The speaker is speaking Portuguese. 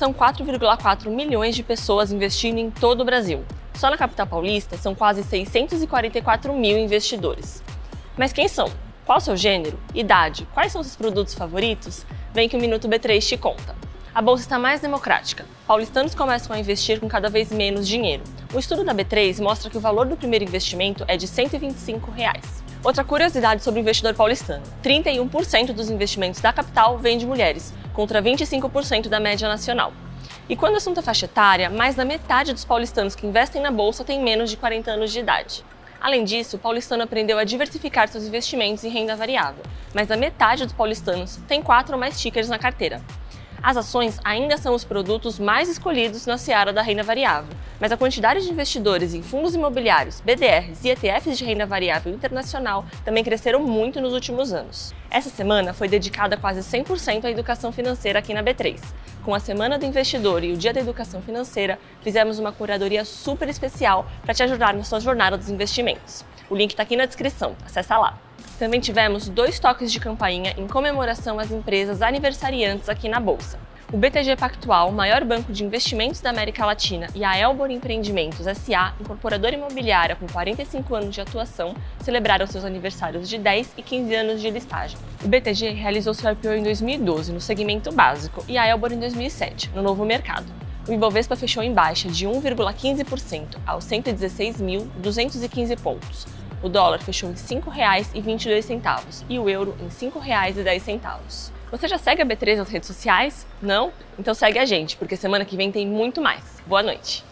são 4,4 milhões de pessoas investindo em todo o Brasil. Só na capital paulista são quase 644 mil investidores. Mas quem são? Qual o seu gênero? Idade? Quais são seus produtos favoritos? Vem que o Minuto B3 te conta. A bolsa está mais democrática. Paulistanos começam a investir com cada vez menos dinheiro. O estudo da B3 mostra que o valor do primeiro investimento é de 125 reais. Outra curiosidade sobre o investidor paulistano: 31% dos investimentos da capital vêm de mulheres, contra 25% da média nacional. E quando o assunto é faixa etária, mais da metade dos paulistanos que investem na bolsa tem menos de 40 anos de idade. Além disso, o paulistano aprendeu a diversificar seus investimentos em renda variável, mas a metade dos paulistanos tem quatro ou mais tickers na carteira. As ações ainda são os produtos mais escolhidos na seara da renda variável, mas a quantidade de investidores em fundos imobiliários, BDRs e ETFs de renda variável internacional também cresceram muito nos últimos anos. Essa semana foi dedicada quase 100% à educação financeira aqui na B3. Com a Semana do Investidor e o Dia da Educação Financeira, fizemos uma curadoria super especial para te ajudar na sua jornada dos investimentos. O link está aqui na descrição, acessa lá. Também tivemos dois toques de campainha em comemoração às empresas aniversariantes aqui na Bolsa. O BTG Pactual, maior banco de investimentos da América Latina, e a Elbor Empreendimentos SA, incorporadora imobiliária com 45 anos de atuação, celebraram seus aniversários de 10 e 15 anos de listagem. O BTG realizou seu IPO em 2012 no segmento básico e a Elbor em 2007, no novo mercado. O Ibovespa fechou em baixa de 1,15% aos 116.215 pontos, o dólar fechou em R$ 5,22 e o euro em R$ 5,10. Você já segue a B3 nas redes sociais? Não? Então segue a gente, porque semana que vem tem muito mais. Boa noite!